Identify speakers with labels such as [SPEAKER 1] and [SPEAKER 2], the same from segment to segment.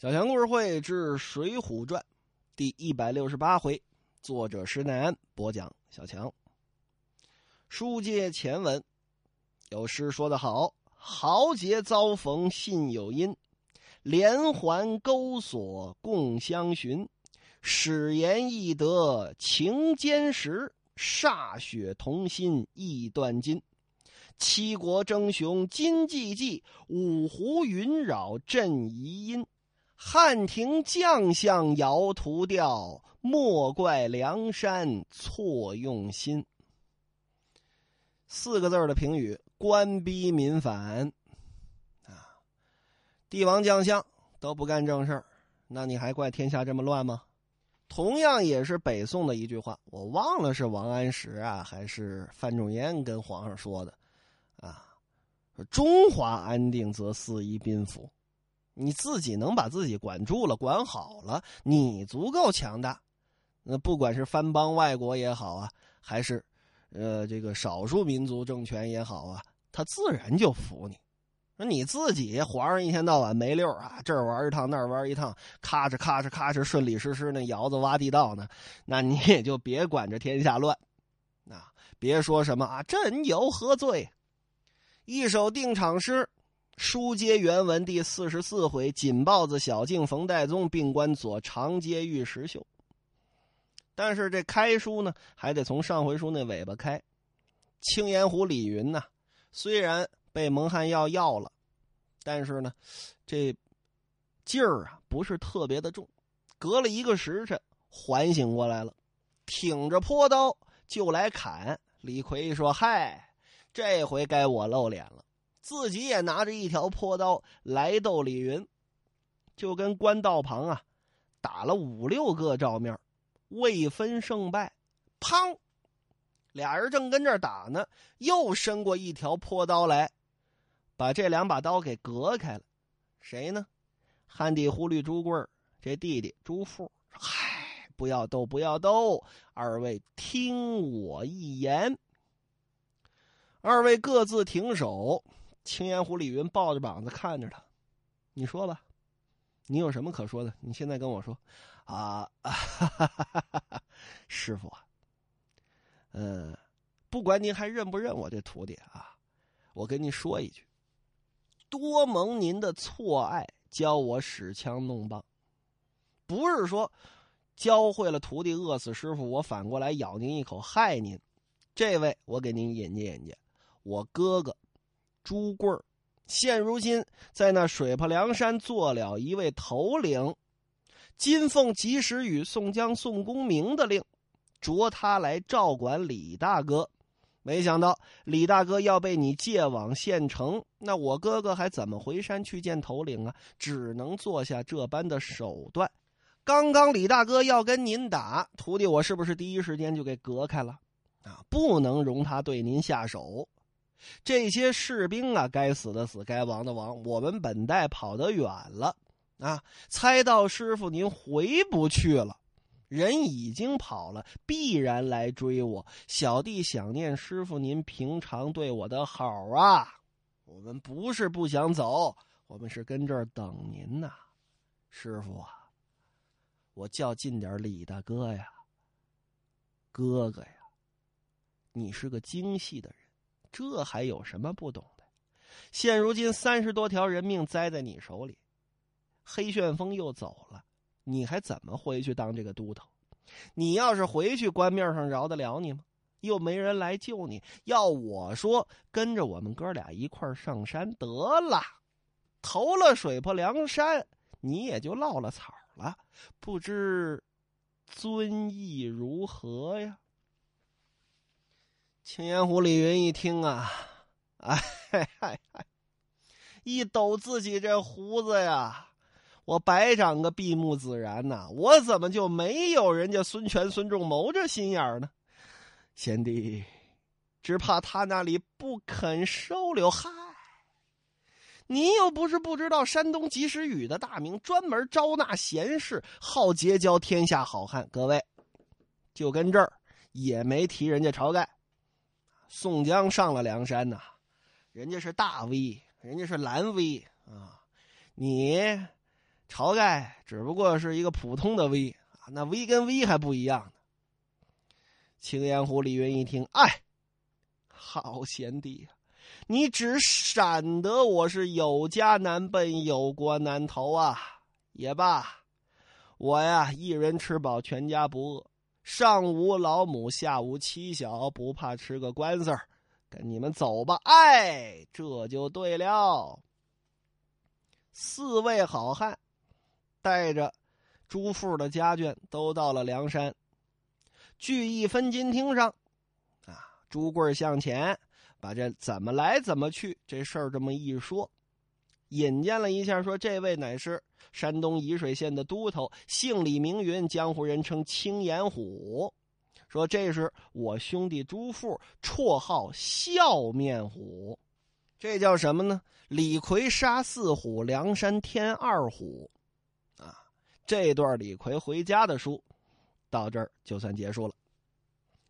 [SPEAKER 1] 小强故事会之《水浒传》第一百六十八回，作者施耐庵播讲。小强，书接前文，有诗说得好：“豪杰遭逢信有因，连环钩锁共相寻。史言易得情坚实，歃血同心意断金。七国争雄今既济，五湖云扰震疑音。”汉庭将相摇图调，莫怪梁山错用心。四个字的评语：官逼民反。啊，帝王将相都不干正事儿，那你还怪天下这么乱吗？同样也是北宋的一句话，我忘了是王安石啊，还是范仲淹跟皇上说的，啊，中华安定则四夷宾服。你自己能把自己管住了、管好了，你足够强大。那不管是藩邦外国也好啊，还是，呃，这个少数民族政权也好啊，他自然就服你。那你自己皇上一天到晚没溜啊，这儿玩一趟那儿玩一趟，咔哧咔哧咔哧顺利实施那窑子挖地道呢，那你也就别管着天下乱。啊，别说什么啊，朕有何罪？一首定场诗。书接原文第四十四回，锦豹子小径冯代宗并关左长街遇石秀。但是这开书呢，还得从上回书那尾巴开。青岩湖李云呢，虽然被蒙汗药药了，但是呢，这劲儿啊不是特别的重。隔了一个时辰，缓醒过来了，挺着坡刀就来砍。李逵说：“嗨，这回该我露脸了。”自己也拿着一条破刀来斗李云，就跟官道旁啊打了五六个照面，未分胜败。砰！俩人正跟这儿打呢，又伸过一条破刀来，把这两把刀给隔开了。谁呢？汉帝忽律朱贵这弟弟朱富。嗨，不要斗，不要斗，二位听我一言。二位各自停手。青岩湖李云抱着膀子看着他，你说吧，你有什么可说的？你现在跟我说，啊，师傅啊，嗯，不管您还认不认我这徒弟啊，我跟您说一句，多蒙您的错爱，教我使枪弄棒，不是说教会了徒弟饿死师傅，我反过来咬您一口害您。这位，我给您引荐引荐，我哥哥。朱贵儿，现如今在那水泊梁山做了一位头领，金凤及时雨宋江、宋公明的令，着他来照管李大哥。没想到李大哥要被你借往县城，那我哥哥还怎么回山去见头领啊？只能做下这般的手段。刚刚李大哥要跟您打，徒弟我是不是第一时间就给隔开了？啊，不能容他对您下手。这些士兵啊，该死的死，该亡的亡。我们本待跑得远了，啊，猜到师傅您回不去了，人已经跑了，必然来追我。小弟想念师傅您平常对我的好啊，我们不是不想走，我们是跟这儿等您呐，师傅啊，我叫近点李大哥呀，哥哥呀，你是个精细的人。这还有什么不懂的？现如今三十多条人命栽在你手里，黑旋风又走了，你还怎么回去当这个都头？你要是回去，官面上饶得了你吗？又没人来救你。要我说，跟着我们哥俩一块上山得了，投了水泊梁山，你也就落了草了。不知尊意如何呀？青岩湖李云一听啊，哎嗨嗨，一抖自己这胡子呀，我白长个闭目自然呐，我怎么就没有人家孙权、孙仲谋这心眼呢？贤弟，只怕他那里不肯收留。嗨，你又不是不知道山东及时雨的大名，专门招纳贤士，好结交天下好汉。各位，就跟这儿也没提人家晁盖。宋江上了梁山呐，人家是大 V，人家是蓝 V 啊，你晁盖只不过是一个普通的 V 啊，那 V 跟 V 还不一样呢。青岩湖李云一听，哎，好贤弟，你只闪得我是有家难奔，有国难投啊！也罢，我呀一人吃饱，全家不饿，上无老母，下无妻小，不怕吃个官司儿。跟你们走吧，哎，这就对了。四位好汉带着朱富的家眷都到了梁山，聚义分金厅上。啊，朱贵向前把这怎么来怎么去这事儿这么一说，引荐了一下，说这位乃是山东沂水县的都头，姓李名云，江湖人称青眼虎。说这是我兄弟朱富，绰号笑面虎，这叫什么呢？李逵杀四虎，梁山添二虎，啊！这段李逵回家的书，到这儿就算结束了。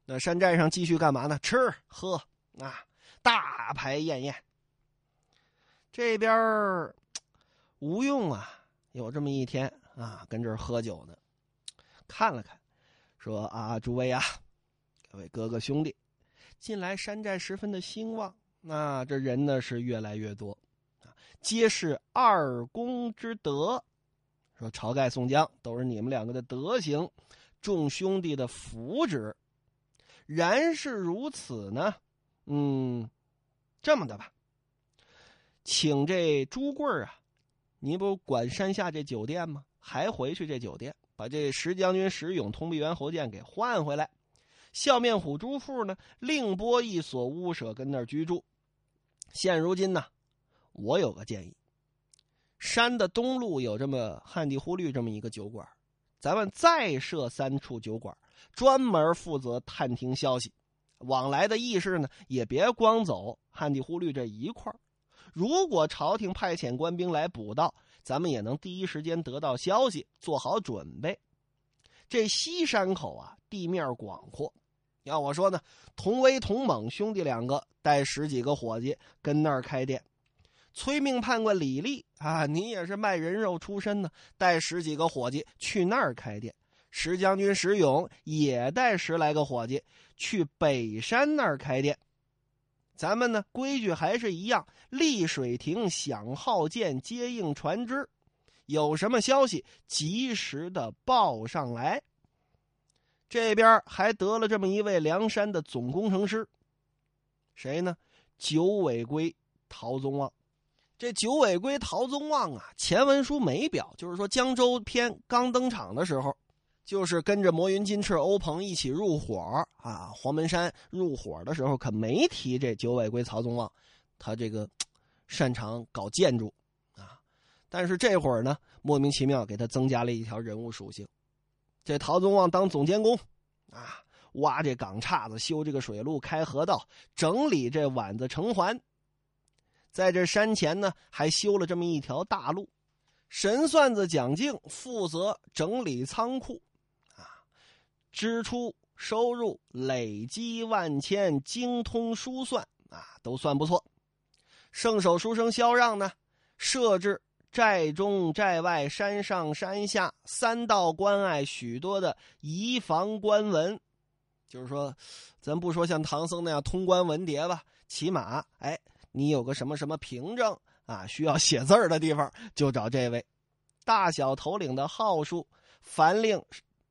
[SPEAKER 1] 那山寨上继续干嘛呢？吃喝啊，大排宴宴。这边吴用啊，有这么一天啊，跟这儿喝酒呢，看了看。说啊，诸位啊，各位哥哥兄弟，近来山寨十分的兴旺，那这人呢是越来越多，啊，皆是二公之德。说晁盖、宋江都是你们两个的德行，众兄弟的福祉。然是如此呢，嗯，这么的吧，请这朱贵啊，你不管山下这酒店吗？还回去这酒店。把这石将军石勇、通臂猿侯健给换回来，笑面虎朱富呢，另拨一所屋舍跟那儿居住。现如今呢，我有个建议：山的东路有这么汉地忽律这么一个酒馆，咱们再设三处酒馆，专门负责探听消息，往来的义士呢也别光走汉地忽律这一块如果朝廷派遣官兵来捕盗，咱们也能第一时间得到消息，做好准备。这西山口啊，地面广阔。要我说呢，同威、同猛兄弟两个带十几个伙计跟那儿开店。催命判官李立啊，你也是卖人肉出身呢，带十几个伙计去那儿开店。石将军石勇也带十来个伙计去北山那儿开店。咱们呢，规矩还是一样，立水亭响号箭，接应船只，有什么消息及时的报上来。这边还得了这么一位梁山的总工程师，谁呢？九尾龟陶宗旺。这九尾龟陶宗旺啊，前文书没表，就是说江州篇刚登场的时候。就是跟着魔云金翅欧鹏一起入伙啊！黄门山入伙的时候可没提这九尾龟曹宗旺，他这个擅长搞建筑啊。但是这会儿呢，莫名其妙给他增加了一条人物属性。这陶宗旺当总监工啊，挖这港岔子，修这个水路，开河道，整理这碗子城环。在这山前呢，还修了这么一条大路。神算子蒋敬负责整理仓库。支出收入累积万千，精通书算啊，都算不错。圣手书生萧让呢，设置寨中寨外、山上山下三道关隘，许多的移防官文。就是说，咱不说像唐僧那样通关文牒吧，起码哎，你有个什么什么凭证啊，需要写字儿的地方，就找这位。大小头领的号数，凡令。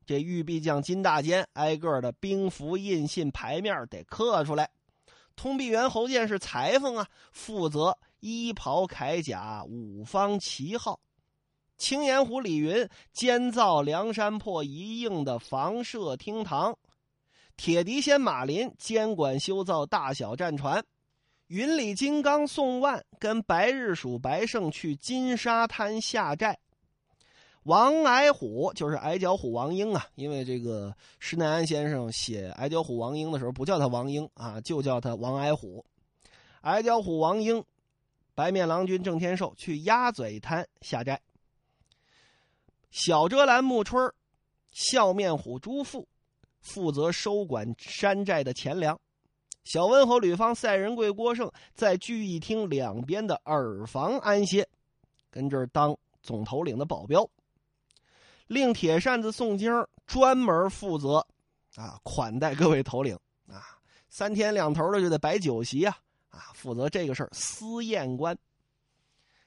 [SPEAKER 1] 这玉壁将金大坚挨个的兵符印信牌面得刻出来，通臂猿侯健是裁缝啊，负责衣袍铠甲五方旗号。青岩湖李云监造梁山泊一应的房舍厅堂，铁笛仙马林监管修造大小战船，云里金刚宋万跟白日鼠白胜去金沙滩下寨。王矮虎就是矮脚虎王英啊，因为这个施耐庵先生写矮脚虎王英的时候不叫他王英啊，就叫他王矮虎。矮脚虎王英，白面郎君郑天寿去鸭嘴滩下寨。小遮拦木春笑面虎朱富负责收管山寨的钱粮。小温侯吕方、赛仁贵郭盛在聚义厅两边的耳房安歇，跟这儿当。总头领的保镖，令铁扇子宋京专门负责啊款待各位头领啊，三天两头的就得摆酒席啊啊，负责这个事儿司宴官。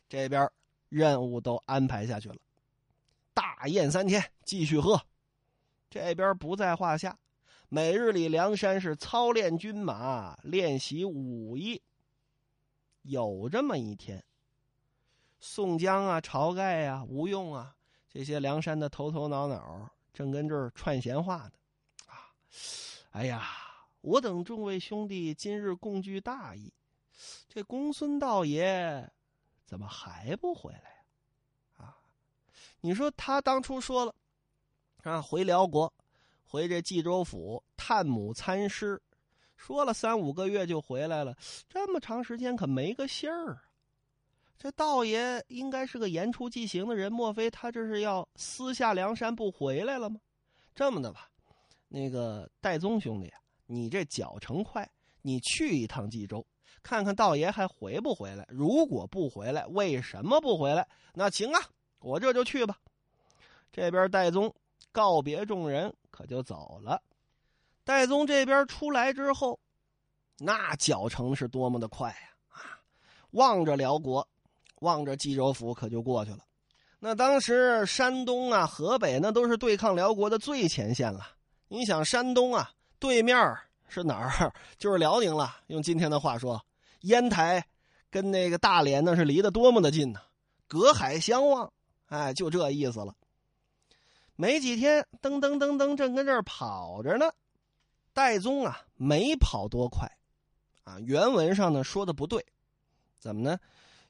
[SPEAKER 1] 这边任务都安排下去了，大宴三天，继续喝。这边不在话下，每日里梁山是操练军马，练习武艺。有这么一天，宋江啊、晁盖啊、吴用啊这些梁山的头头脑脑正跟这儿串闲话呢。啊，哎呀，我等众位兄弟今日共聚大义，这公孙道爷怎么还不回来呀？啊，你说他当初说了啊，回辽国，回这冀州府探母参师。说了三五个月就回来了，这么长时间可没个信儿啊！这道爷应该是个言出即行的人，莫非他这是要私下梁山不回来了吗？这么的吧，那个戴宗兄弟，你这脚程快，你去一趟冀州，看看道爷还回不回来。如果不回来，为什么不回来？那行啊，我这就去吧。这边戴宗告别众人，可就走了。戴宗这边出来之后，那脚程是多么的快呀！啊，望着辽国，望着冀州府，可就过去了。那当时山东啊、河北那都是对抗辽国的最前线了。你想，山东啊，对面是哪儿？就是辽宁了。用今天的话说，烟台跟那个大连那是离得多么的近呢？隔海相望，哎，就这意思了。没几天，噔噔噔噔，正跟这儿跑着呢。戴宗啊，没跑多快，啊，原文上呢说的不对，怎么呢？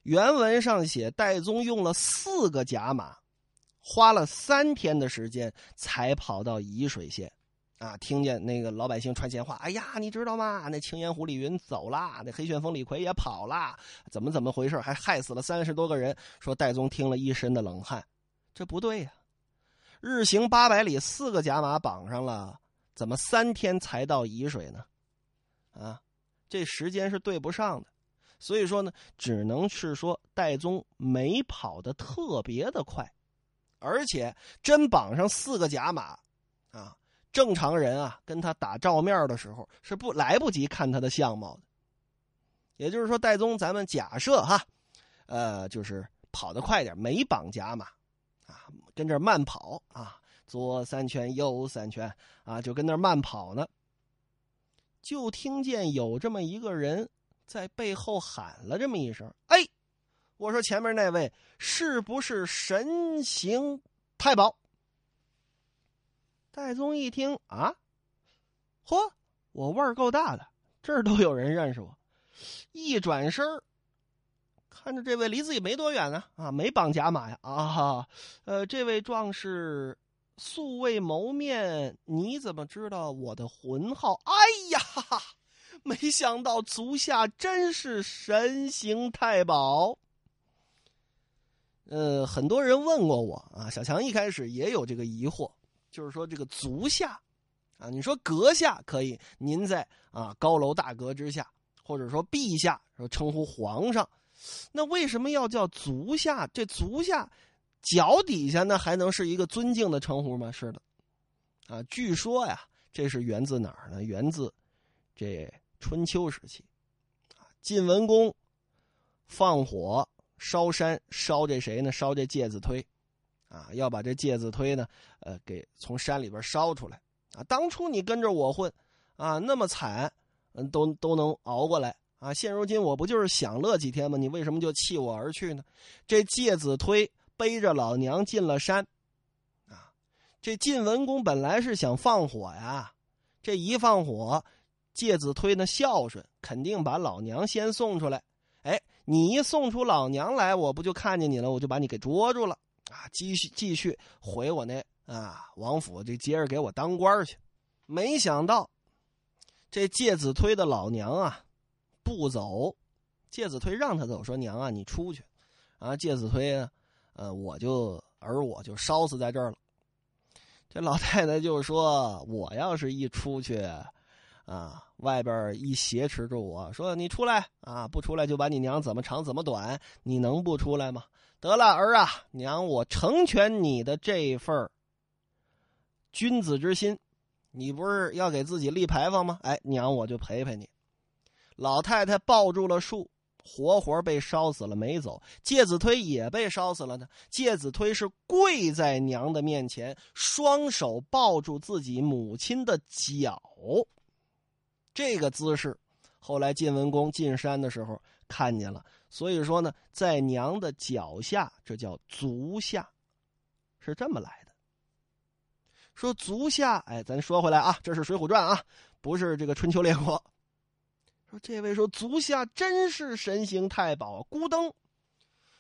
[SPEAKER 1] 原文上写戴宗用了四个甲马，花了三天的时间才跑到沂水县，啊，听见那个老百姓传闲话，哎呀，你知道吗？那青岩湖李云走了，那黑旋风李逵也跑了，怎么怎么回事？还害死了三十多个人。说戴宗听了一身的冷汗，这不对呀，日行八百里，四个甲马绑上了。怎么三天才到沂水呢？啊，这时间是对不上的，所以说呢，只能是说戴宗没跑得特别的快，而且真绑上四个甲马，啊，正常人啊跟他打照面的时候是不来不及看他的相貌的。也就是说，戴宗咱们假设哈，呃，就是跑得快点，没绑甲马，啊，跟这慢跑啊。左三圈，右三圈，啊，就跟那慢跑呢。就听见有这么一个人在背后喊了这么一声：“哎，我说前面那位是不是神行太保？”戴宗一听啊，嚯，我腕儿够大的，这儿都有人认识我。一转身儿看着这位离自己没多远呢，啊，没绑甲马呀，啊，呃，这位壮士。素未谋面，你怎么知道我的魂号？哎呀，没想到足下真是神行太保。呃，很多人问过我啊，小强一开始也有这个疑惑，就是说这个足下啊，你说阁下可以，您在啊高楼大阁之下，或者说陛下说称呼皇上，那为什么要叫足下？这足下？脚底下呢，还能是一个尊敬的称呼吗？是的，啊，据说呀，这是源自哪儿呢？源自这春秋时期，啊，晋文公放火烧山，烧这谁呢？烧这介子推，啊，要把这介子推呢，呃，给从山里边烧出来。啊，当初你跟着我混，啊，那么惨，嗯，都都能熬过来，啊，现如今我不就是享乐几天吗？你为什么就弃我而去呢？这介子推。背着老娘进了山，啊，这晋文公本来是想放火呀，这一放火，介子推那孝顺，肯定把老娘先送出来。哎，你一送出老娘来，我不就看见你了？我就把你给捉住了，啊，继续继续回我那啊王府，这接着给我当官去。没想到，这介子推的老娘啊不走，介子推让他走，说娘啊，你出去，啊，介子推啊。呃，我就而我就烧死在这儿了。这老太太就说：“我要是一出去，啊，外边一挟持住我说：“你出来啊，不出来就把你娘怎么长怎么短，你能不出来吗？”得了，儿啊，娘我成全你的这份君子之心，你不是要给自己立牌坊吗？哎，娘我就陪陪你。老太太抱住了树，活活被烧死了没走。介子推也被烧死了呢。介子推是跪在娘的面前，双手抱住自己母亲的脚，这个姿势，后来晋文公进山的时候看见了。所以说呢，在娘的脚下，这叫足下，是这么来的。说足下，哎，咱说回来啊，这是《水浒传》啊，不是这个春秋列国。说这位说足下真是神行太保，咕噔，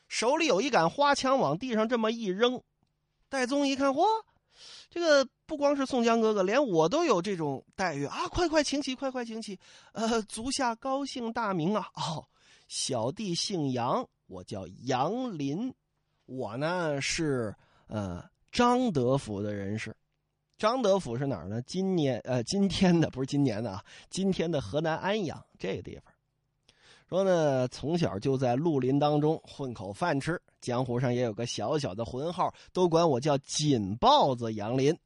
[SPEAKER 1] 手里有一杆花枪，往地上这么一扔。戴宗一看，嚯，这个不光是宋江哥哥，连我都有这种待遇啊！快快请起，快快请起。呃，足下高兴大名啊，哦。小弟姓杨，我叫杨林，我呢是呃张德府的人士。张德府是哪儿呢？今年呃今天的不是今年的啊，今天的河南安阳这个地方。说呢，从小就在绿林当中混口饭吃，江湖上也有个小小的浑号，都管我叫锦豹子杨林。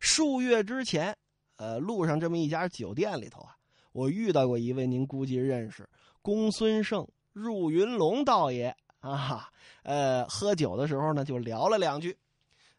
[SPEAKER 1] 数月之前，呃，路上这么一家酒店里头啊，我遇到过一位，您估计认识。公孙胜、入云龙道爷啊，呃，喝酒的时候呢，就聊了两句，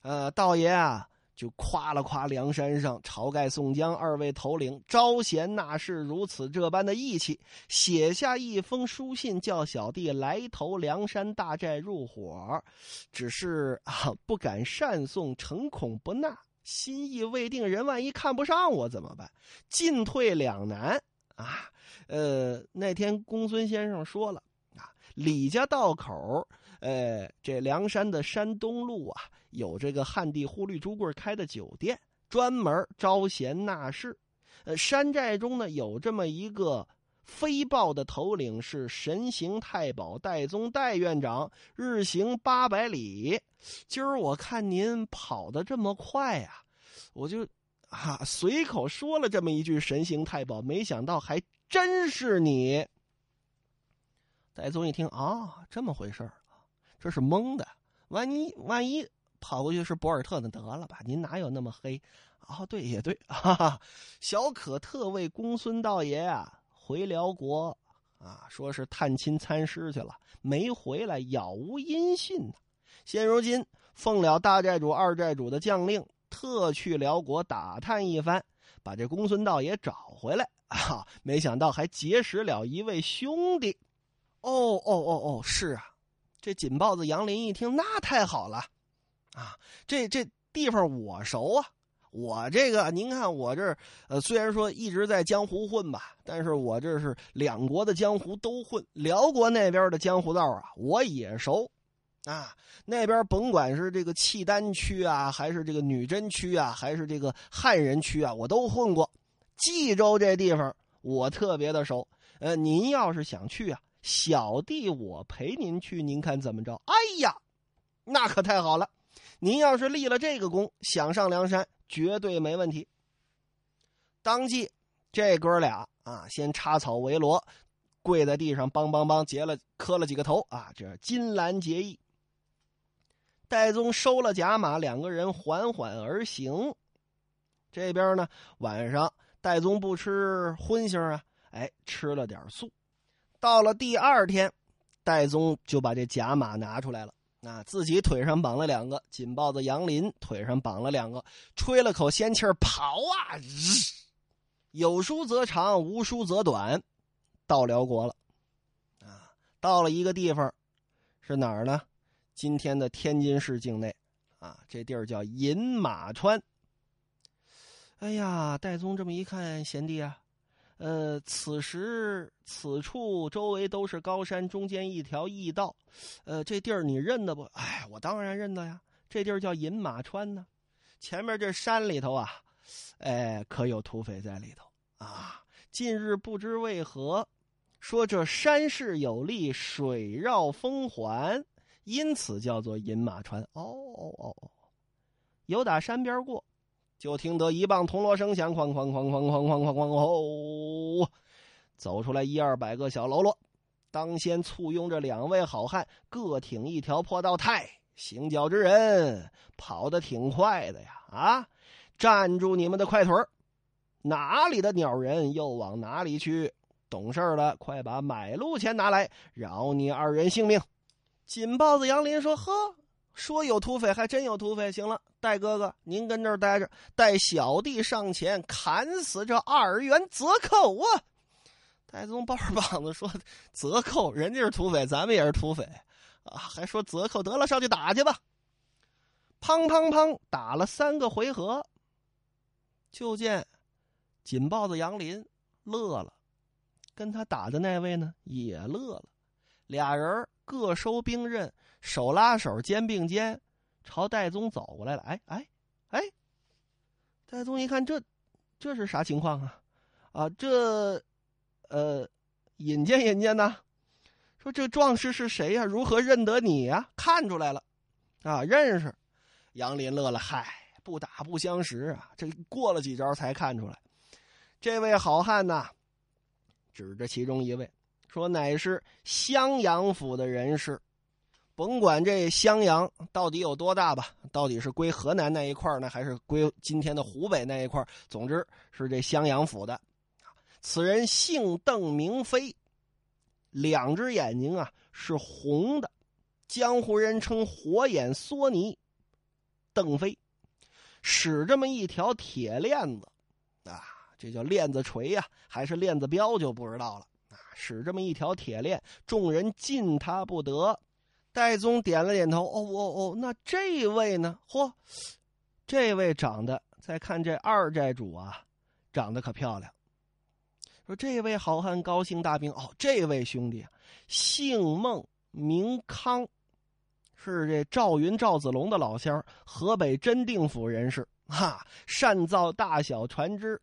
[SPEAKER 1] 呃，道爷啊，就夸了夸梁山上晁盖、宋江二位头领招贤纳士如此这般的义气，写下一封书信，叫小弟来投梁山大寨入伙，只是啊，不敢擅送，诚恐不纳，心意未定，人万一看不上我怎么办？进退两难啊。呃，那天公孙先生说了啊，李家道口，呃，这梁山的山东路啊，有这个汉地忽律朱贵开的酒店，专门招贤纳士。呃，山寨中呢有这么一个飞豹的头领是神行太保戴宗戴院长，日行八百里。今儿我看您跑得这么快呀，我就啊随口说了这么一句神行太保，没想到还。真是你！戴宗一听啊，这么回事这是蒙的。万一万一跑过去是博尔特，的得了吧？您哪有那么黑？哦，对，也对，哈哈。小可特为公孙道爷啊回辽国啊，说是探亲参师去了，没回来，杳无音信呢。现如今奉了大寨主、二寨主的将令，特去辽国打探一番，把这公孙道爷找回来。啊！没想到还结识了一位兄弟，哦哦哦哦，是啊！这锦豹子杨林一听，那太好了，啊，这这地方我熟啊！我这个，您看我这呃，虽然说一直在江湖混吧，但是我这是两国的江湖都混，辽国那边的江湖道啊，我也熟，啊，那边甭管是这个契丹区啊，还是这个女真区啊，还是这个汉人区啊，我都混过。冀州这地方我特别的熟，呃，您要是想去啊，小弟我陪您去，您看怎么着？哎呀，那可太好了！您要是立了这个功，想上梁山绝对没问题。当即，这哥俩啊，先插草为罗，跪在地上，梆梆梆结了磕了几个头啊，这金兰结义。戴宗收了甲马，两个人缓缓而行。这边呢，晚上。戴宗不吃荤腥啊，哎，吃了点素。到了第二天，戴宗就把这甲马拿出来了，啊，自己腿上绑了两个，锦豹子杨林腿上绑了两个，吹了口仙气跑啊！有书则长，无书则短，到辽国了，啊，到了一个地方，是哪儿呢？今天的天津市境内，啊，这地儿叫饮马川。哎呀，戴宗这么一看，贤弟啊，呃，此时此处周围都是高山，中间一条驿道，呃，这地儿你认得不？哎，我当然认得呀，这地儿叫饮马川呢。前面这山里头啊，哎，可有土匪在里头啊。近日不知为何，说这山势有力，水绕风环，因此叫做饮马川。哦哦哦哦，有打山边过。就听得一棒铜锣声响，哐哐哐哐哐哐哐哐吼，走出来一二百个小喽啰，当先簇拥着两位好汉，各挺一条破道太，行脚之人跑得挺快的呀！啊，站住你们的快腿哪里的鸟人又往哪里去？懂事的，快把买路钱拿来，饶你二人性命。锦豹子杨林说：“呵。”说有土匪，还真有土匪。行了，戴哥哥，您跟这儿待着，带小弟上前砍死这二元贼寇啊！戴宗抱着膀子说：“贼寇，人家是土匪，咱们也是土匪啊！还说贼寇，得了，上去打去吧！”砰砰砰，打了三个回合，就见锦豹子杨林乐了，跟他打的那位呢也乐了，俩人各收兵刃。手拉手，肩并肩，朝戴宗走过来了。哎哎哎！戴宗一看，这这是啥情况啊？啊，这呃，引荐引荐呢？说这壮士是谁呀？如何认得你呀？看出来了，啊，认识。杨林乐了，嗨，不打不相识啊！这过了几招才看出来，这位好汉呐，指着其中一位说：“乃是襄阳府的人士。”甭管这襄阳到底有多大吧，到底是归河南那一块呢，还是归今天的湖北那一块总之是这襄阳府的。此人姓邓，名飞，两只眼睛啊是红的，江湖人称火眼狻猊。邓飞使这么一条铁链子啊，这叫链子锤呀，还是链子镖就不知道了。使这么一条铁链，众人近他不得。戴宗点了点头，哦哦哦，那这位呢？嚯，这位长得，再看这二寨主啊，长得可漂亮。说这位好汉高兴大病，哦，这位兄弟姓孟名康，是这赵云赵子龙的老乡，河北真定府人士，哈，善造大小船只，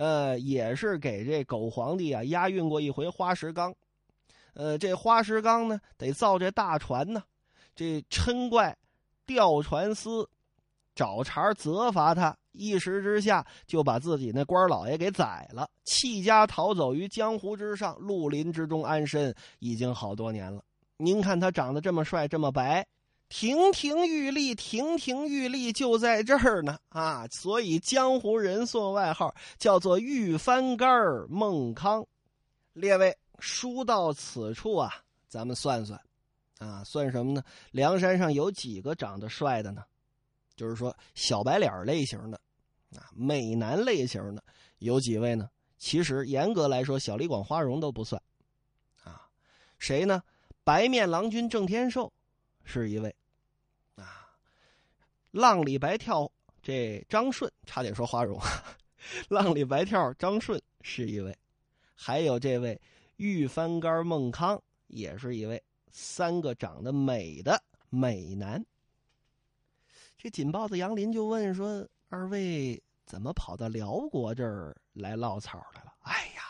[SPEAKER 1] 呃，也是给这狗皇帝啊押运过一回花石纲。呃，这花石纲呢，得造这大船呢。这嗔怪调船司找茬责罚他，一时之下就把自己那官老爷给宰了，弃家逃走于江湖之上，绿林之中安身，已经好多年了。您看他长得这么帅，这么白，亭亭玉立，亭亭玉立就在这儿呢啊！所以江湖人送外号叫做“玉翻杆孟康”。列位。书到此处啊，咱们算算，啊，算什么呢？梁山上有几个长得帅的呢？就是说小白脸类型的，啊，美男类型的有几位呢？其实严格来说，小李广、花荣都不算，啊，谁呢？白面郎君郑天寿是一位，浪里白跳这张顺差点说花荣，浪里白跳张顺是一位，还有这位。玉翻杆孟康也是一位三个长得美的美男。这锦豹子杨林就问说：“二位怎么跑到辽国这儿来落草来了？”哎呀，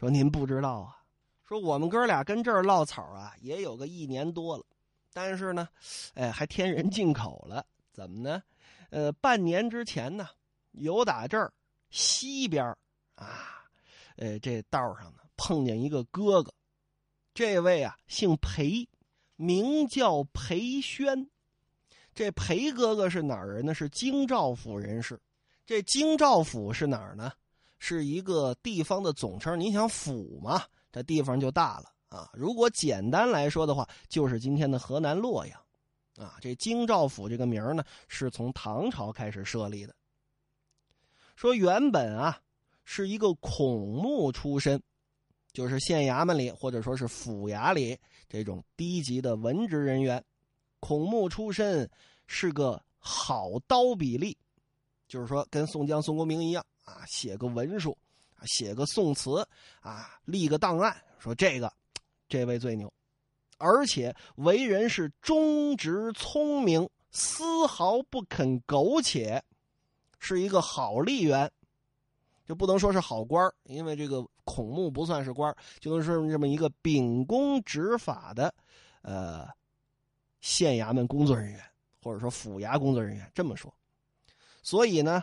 [SPEAKER 1] 说您不知道啊，说我们哥俩跟这儿唠草啊，也有个一年多了，但是呢，哎，还添人进口了。怎么呢？呃，半年之前呢，有打这儿西边啊，呃，这道上呢。碰见一个哥哥，这位啊姓裴，名叫裴宣。这裴哥哥是哪儿人呢？是京兆府人士。这京兆府是哪儿呢？是一个地方的总称。你想府嘛，这地方就大了啊。如果简单来说的话，就是今天的河南洛阳啊。这京兆府这个名呢，是从唐朝开始设立的。说原本啊是一个孔目出身。就是县衙门里，或者说是府衙里这种低级的文职人员，孔目出身，是个好刀笔吏，就是说跟宋江、宋公明一样啊，写个文书，写个宋词，啊，立个档案，说这个，这位最牛，而且为人是忠直聪明，丝毫不肯苟且，是一个好吏员。就不能说是好官因为这个孔目不算是官就能是这么一个秉公执法的，呃，县衙门工作人员，或者说府衙工作人员。这么说，所以呢，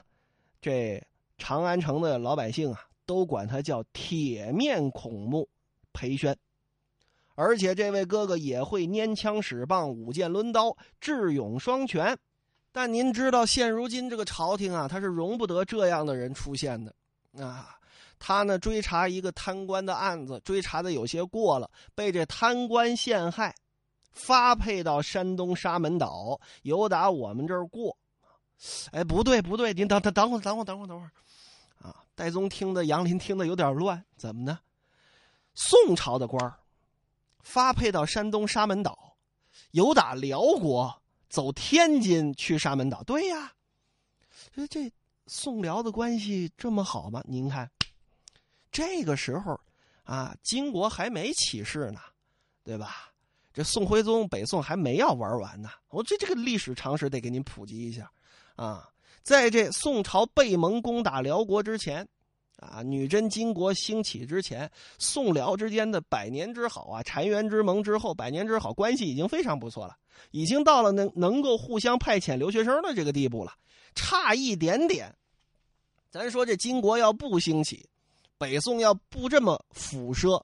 [SPEAKER 1] 这长安城的老百姓啊，都管他叫铁面孔目裴宣。而且这位哥哥也会拈枪使棒、舞剑抡刀、智勇双全。但您知道，现如今这个朝廷啊，他是容不得这样的人出现的啊。他呢追查一个贪官的案子，追查的有些过了，被这贪官陷害，发配到山东沙门岛，由打我们这儿过。哎，不对不对，您等等等会儿等会儿等会儿等会儿，啊！戴宗听的杨林听的有点乱，怎么呢？宋朝的官发配到山东沙门岛，由打辽国走天津去沙门岛，对呀。这这宋辽的关系这么好吗？您看。这个时候，啊，金国还没起事呢，对吧？这宋徽宗北宋还没要玩完呢。我这这个历史常识得给您普及一下，啊，在这宋朝背蒙攻打辽国之前，啊，女真金国兴起之前，宋辽之间的百年之好啊，澶渊之盟之后，百年之好关系已经非常不错了，已经到了能能够互相派遣留学生的这个地步了，差一点点。咱说这金国要不兴起。北宋要不这么辐射，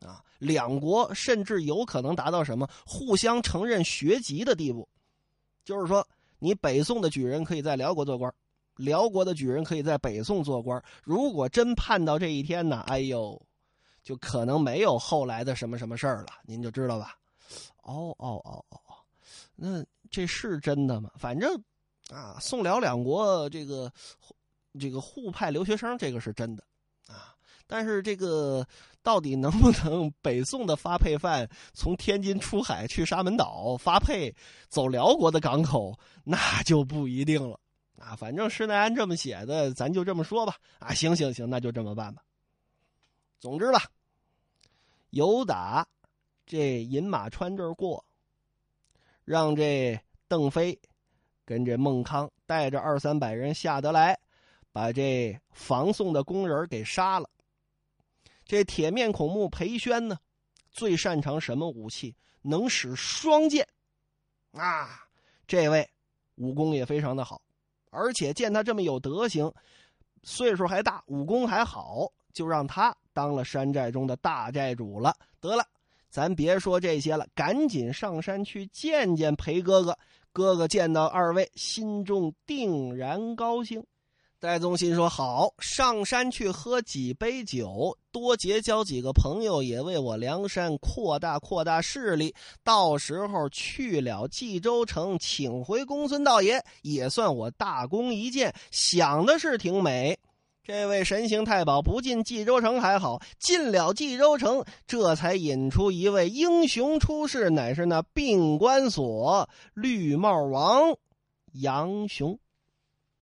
[SPEAKER 1] 啊，两国甚至有可能达到什么互相承认学籍的地步，就是说，你北宋的举人可以在辽国做官，辽国的举人可以在北宋做官。如果真盼到这一天呢，哎呦，就可能没有后来的什么什么事儿了，您就知道吧？哦哦哦哦哦，那这是真的吗？反正，啊，宋辽两国这个这个互派留学生，这个是真的。啊，但是这个到底能不能北宋的发配犯从天津出海去沙门岛发配走辽国的港口，那就不一定了。啊，反正施耐庵这么写的，咱就这么说吧。啊，行行行，那就这么办吧。总之吧，由打这饮马川这儿过，让这邓飞跟这孟康带着二三百人下得来。把这防宋的工人给杀了。这铁面孔目裴宣呢，最擅长什么武器？能使双剑，啊，这位武功也非常的好。而且见他这么有德行，岁数还大，武功还好，就让他当了山寨中的大寨主了。得了，咱别说这些了，赶紧上山去见见裴哥哥。哥哥见到二位，心中定然高兴。戴宗心说：“好，上山去喝几杯酒，多结交几个朋友，也为我梁山扩大扩大势力。到时候去了冀州城，请回公孙道爷，也算我大功一件。想的是挺美。这位神行太保不进冀州城还好，进了冀州城，这才引出一位英雄出世，乃是那病关索绿帽王杨雄。”